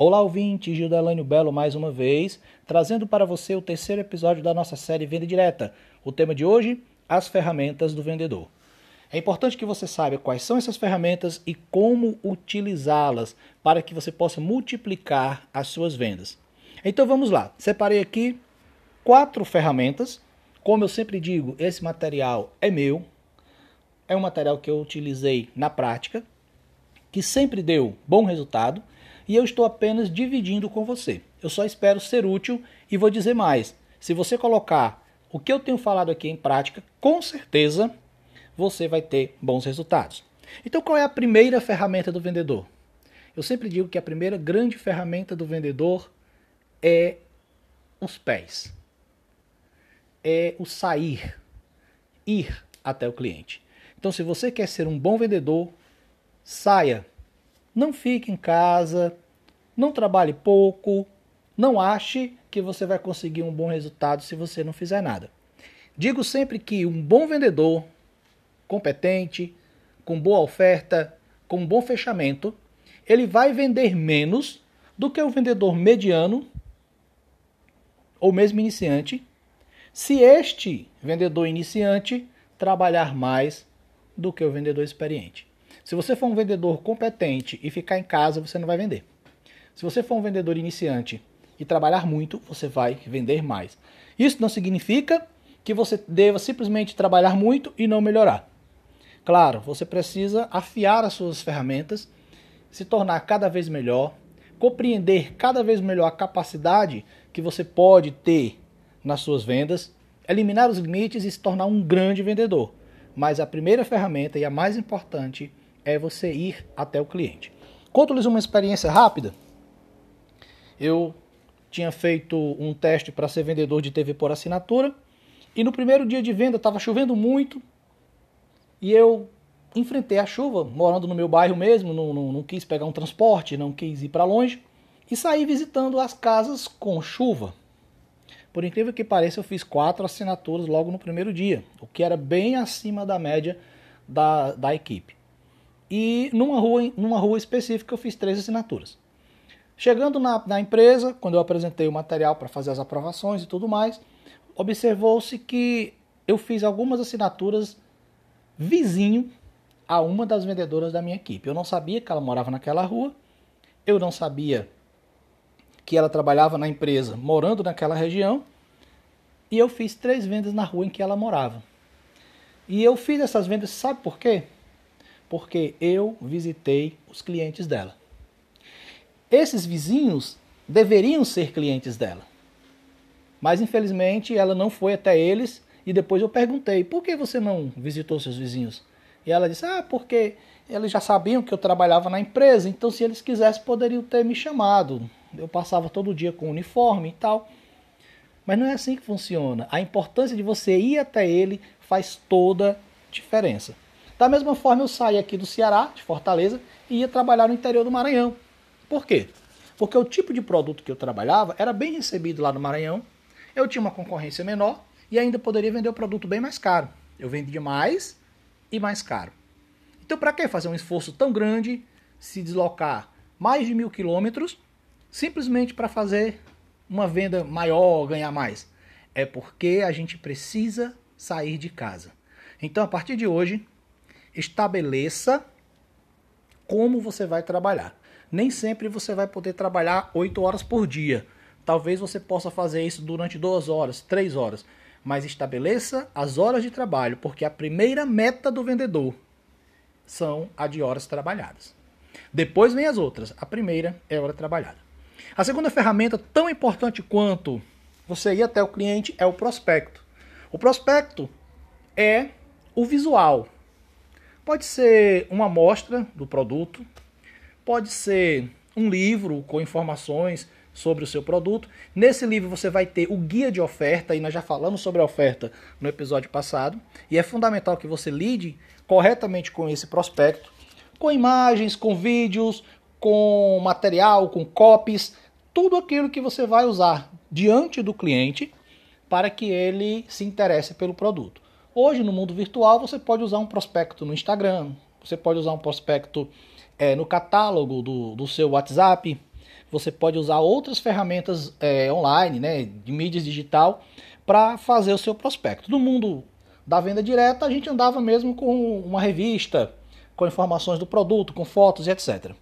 Olá, ouvinte, Gildelânio Belo mais uma vez, trazendo para você o terceiro episódio da nossa série Venda Direta. O tema de hoje, as ferramentas do vendedor. É importante que você saiba quais são essas ferramentas e como utilizá-las para que você possa multiplicar as suas vendas. Então vamos lá. Separei aqui quatro ferramentas. Como eu sempre digo, esse material é meu. É um material que eu utilizei na prática, que sempre deu bom resultado e eu estou apenas dividindo com você. Eu só espero ser útil e vou dizer mais. Se você colocar o que eu tenho falado aqui em prática, com certeza você vai ter bons resultados. Então, qual é a primeira ferramenta do vendedor? Eu sempre digo que a primeira grande ferramenta do vendedor é os pés. É o sair, ir até o cliente. Então, se você quer ser um bom vendedor, saia não fique em casa, não trabalhe pouco, não ache que você vai conseguir um bom resultado se você não fizer nada. Digo sempre que um bom vendedor, competente, com boa oferta, com um bom fechamento, ele vai vender menos do que o vendedor mediano ou mesmo iniciante, se este vendedor iniciante trabalhar mais do que o vendedor experiente. Se você for um vendedor competente e ficar em casa, você não vai vender. Se você for um vendedor iniciante e trabalhar muito, você vai vender mais. Isso não significa que você deva simplesmente trabalhar muito e não melhorar. Claro, você precisa afiar as suas ferramentas, se tornar cada vez melhor, compreender cada vez melhor a capacidade que você pode ter nas suas vendas, eliminar os limites e se tornar um grande vendedor. Mas a primeira ferramenta e a mais importante é você ir até o cliente. Conto-lhes uma experiência rápida. Eu tinha feito um teste para ser vendedor de TV por assinatura e no primeiro dia de venda estava chovendo muito e eu enfrentei a chuva, morando no meu bairro mesmo, não, não, não quis pegar um transporte, não quis ir para longe e saí visitando as casas com chuva. Por incrível que pareça, eu fiz quatro assinaturas logo no primeiro dia, o que era bem acima da média da, da equipe. E numa rua, numa rua específica eu fiz três assinaturas. Chegando na, na empresa, quando eu apresentei o material para fazer as aprovações e tudo mais, observou-se que eu fiz algumas assinaturas vizinho a uma das vendedoras da minha equipe. Eu não sabia que ela morava naquela rua, eu não sabia que ela trabalhava na empresa morando naquela região, e eu fiz três vendas na rua em que ela morava. E eu fiz essas vendas, sabe por quê? Porque eu visitei os clientes dela. Esses vizinhos deveriam ser clientes dela. Mas infelizmente ela não foi até eles e depois eu perguntei: "Por que você não visitou seus vizinhos?" E ela disse: "Ah, porque eles já sabiam que eu trabalhava na empresa, então se eles quisessem poderiam ter me chamado. Eu passava todo dia com uniforme e tal." Mas não é assim que funciona. A importância de você ir até ele faz toda diferença. Da mesma forma, eu saí aqui do Ceará, de Fortaleza, e ia trabalhar no interior do Maranhão. Por quê? Porque o tipo de produto que eu trabalhava era bem recebido lá no Maranhão, eu tinha uma concorrência menor e ainda poderia vender o produto bem mais caro. Eu vendia mais e mais caro. Então, para que fazer um esforço tão grande, se deslocar mais de mil quilômetros, simplesmente para fazer uma venda maior, ganhar mais? É porque a gente precisa sair de casa. Então, a partir de hoje, estabeleça como você vai trabalhar. Nem sempre você vai poder trabalhar 8 horas por dia. Talvez você possa fazer isso durante 2 horas, 3 horas. Mas estabeleça as horas de trabalho, porque a primeira meta do vendedor são a de horas trabalhadas. Depois vem as outras. A primeira é a hora trabalhada. A segunda ferramenta, tão importante quanto você ir até o cliente, é o prospecto. O prospecto é o visual, Pode ser uma amostra do produto, pode ser um livro com informações sobre o seu produto. Nesse livro você vai ter o guia de oferta, e nós já falamos sobre a oferta no episódio passado, e é fundamental que você lide corretamente com esse prospecto, com imagens, com vídeos, com material, com copies, tudo aquilo que você vai usar diante do cliente para que ele se interesse pelo produto. Hoje, no mundo virtual, você pode usar um prospecto no Instagram, você pode usar um prospecto é, no catálogo do, do seu WhatsApp, você pode usar outras ferramentas é, online, né, de mídias digital, para fazer o seu prospecto. No mundo da venda direta, a gente andava mesmo com uma revista, com informações do produto, com fotos e etc.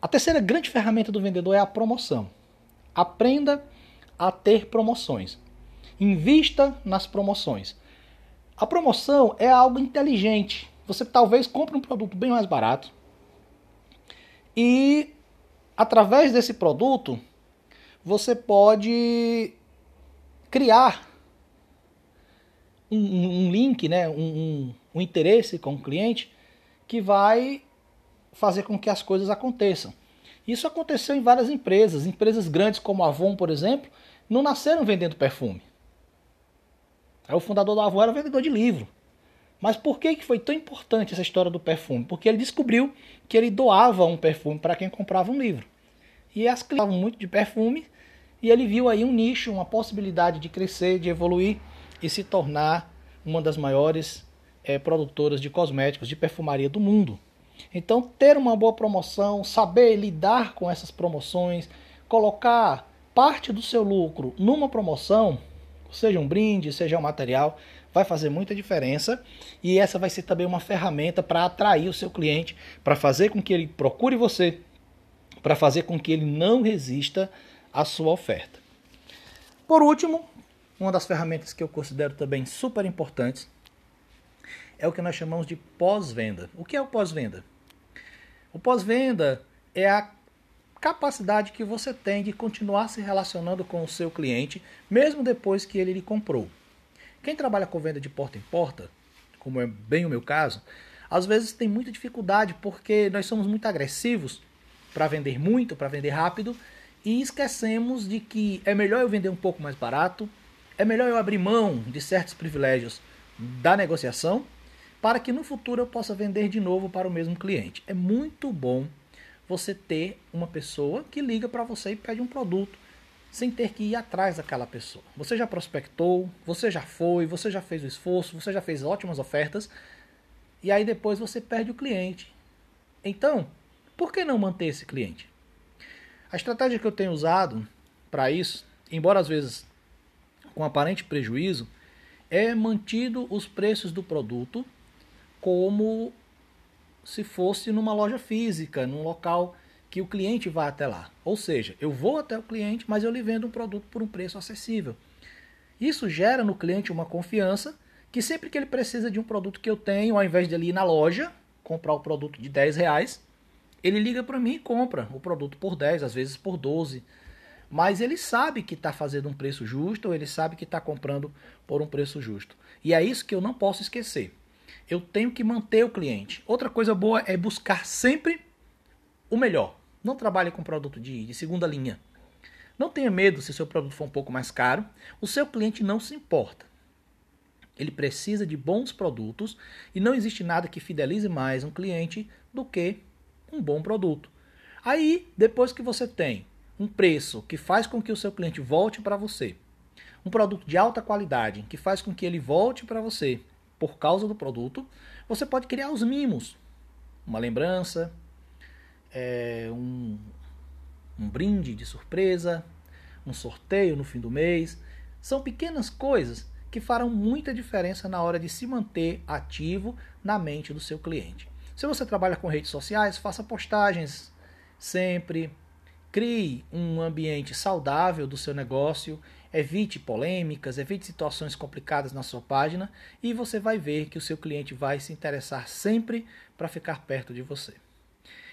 A terceira grande ferramenta do vendedor é a promoção. Aprenda a ter promoções. Invista nas promoções. A promoção é algo inteligente. Você talvez compre um produto bem mais barato e através desse produto você pode criar um, um link, né, um, um, um interesse com o cliente que vai fazer com que as coisas aconteçam. Isso aconteceu em várias empresas. Empresas grandes como a Avon, por exemplo, não nasceram vendendo perfume. Aí o fundador da Avon era vendedor de livro. Mas por que, que foi tão importante essa história do perfume? Porque ele descobriu que ele doava um perfume para quem comprava um livro. E as clientes muito de perfume e ele viu aí um nicho, uma possibilidade de crescer, de evoluir e se tornar uma das maiores é, produtoras de cosméticos, de perfumaria do mundo. Então, ter uma boa promoção, saber lidar com essas promoções, colocar parte do seu lucro numa promoção, seja um brinde, seja um material, vai fazer muita diferença e essa vai ser também uma ferramenta para atrair o seu cliente, para fazer com que ele procure você, para fazer com que ele não resista à sua oferta. Por último, uma das ferramentas que eu considero também super importantes é o que nós chamamos de pós-venda. O que é o pós-venda? O pós-venda é a capacidade que você tem de continuar se relacionando com o seu cliente, mesmo depois que ele lhe comprou. Quem trabalha com venda de porta em porta, como é bem o meu caso, às vezes tem muita dificuldade porque nós somos muito agressivos para vender muito, para vender rápido, e esquecemos de que é melhor eu vender um pouco mais barato, é melhor eu abrir mão de certos privilégios da negociação para que no futuro eu possa vender de novo para o mesmo cliente. É muito bom você ter uma pessoa que liga para você e pede um produto sem ter que ir atrás daquela pessoa. Você já prospectou, você já foi, você já fez o esforço, você já fez ótimas ofertas e aí depois você perde o cliente. Então, por que não manter esse cliente? A estratégia que eu tenho usado para isso, embora às vezes com aparente prejuízo, é mantido os preços do produto como se fosse numa loja física, num local que o cliente vá até lá. Ou seja, eu vou até o cliente, mas eu lhe vendo um produto por um preço acessível. Isso gera no cliente uma confiança que sempre que ele precisa de um produto que eu tenho, ao invés de ele ir na loja, comprar o produto de 10 reais, ele liga para mim e compra o produto por 10, às vezes por 12. Mas ele sabe que está fazendo um preço justo, ele sabe que está comprando por um preço justo. E é isso que eu não posso esquecer eu tenho que manter o cliente. Outra coisa boa é buscar sempre o melhor. Não trabalhe com produto de, de segunda linha. Não tenha medo se o seu produto for um pouco mais caro. O seu cliente não se importa. Ele precisa de bons produtos e não existe nada que fidelize mais um cliente do que um bom produto. Aí, depois que você tem um preço que faz com que o seu cliente volte para você, um produto de alta qualidade que faz com que ele volte para você por causa do produto, você pode criar os mimos. Uma lembrança, é, um, um brinde de surpresa, um sorteio no fim do mês. São pequenas coisas que farão muita diferença na hora de se manter ativo na mente do seu cliente. Se você trabalha com redes sociais, faça postagens sempre, crie um ambiente saudável do seu negócio Evite polêmicas, evite situações complicadas na sua página e você vai ver que o seu cliente vai se interessar sempre para ficar perto de você.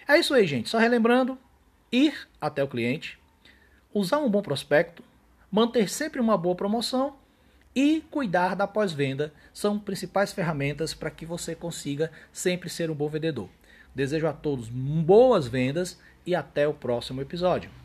É isso aí, gente. Só relembrando, ir até o cliente, usar um bom prospecto, manter sempre uma boa promoção e cuidar da pós-venda são principais ferramentas para que você consiga sempre ser um bom vendedor. Desejo a todos boas vendas e até o próximo episódio.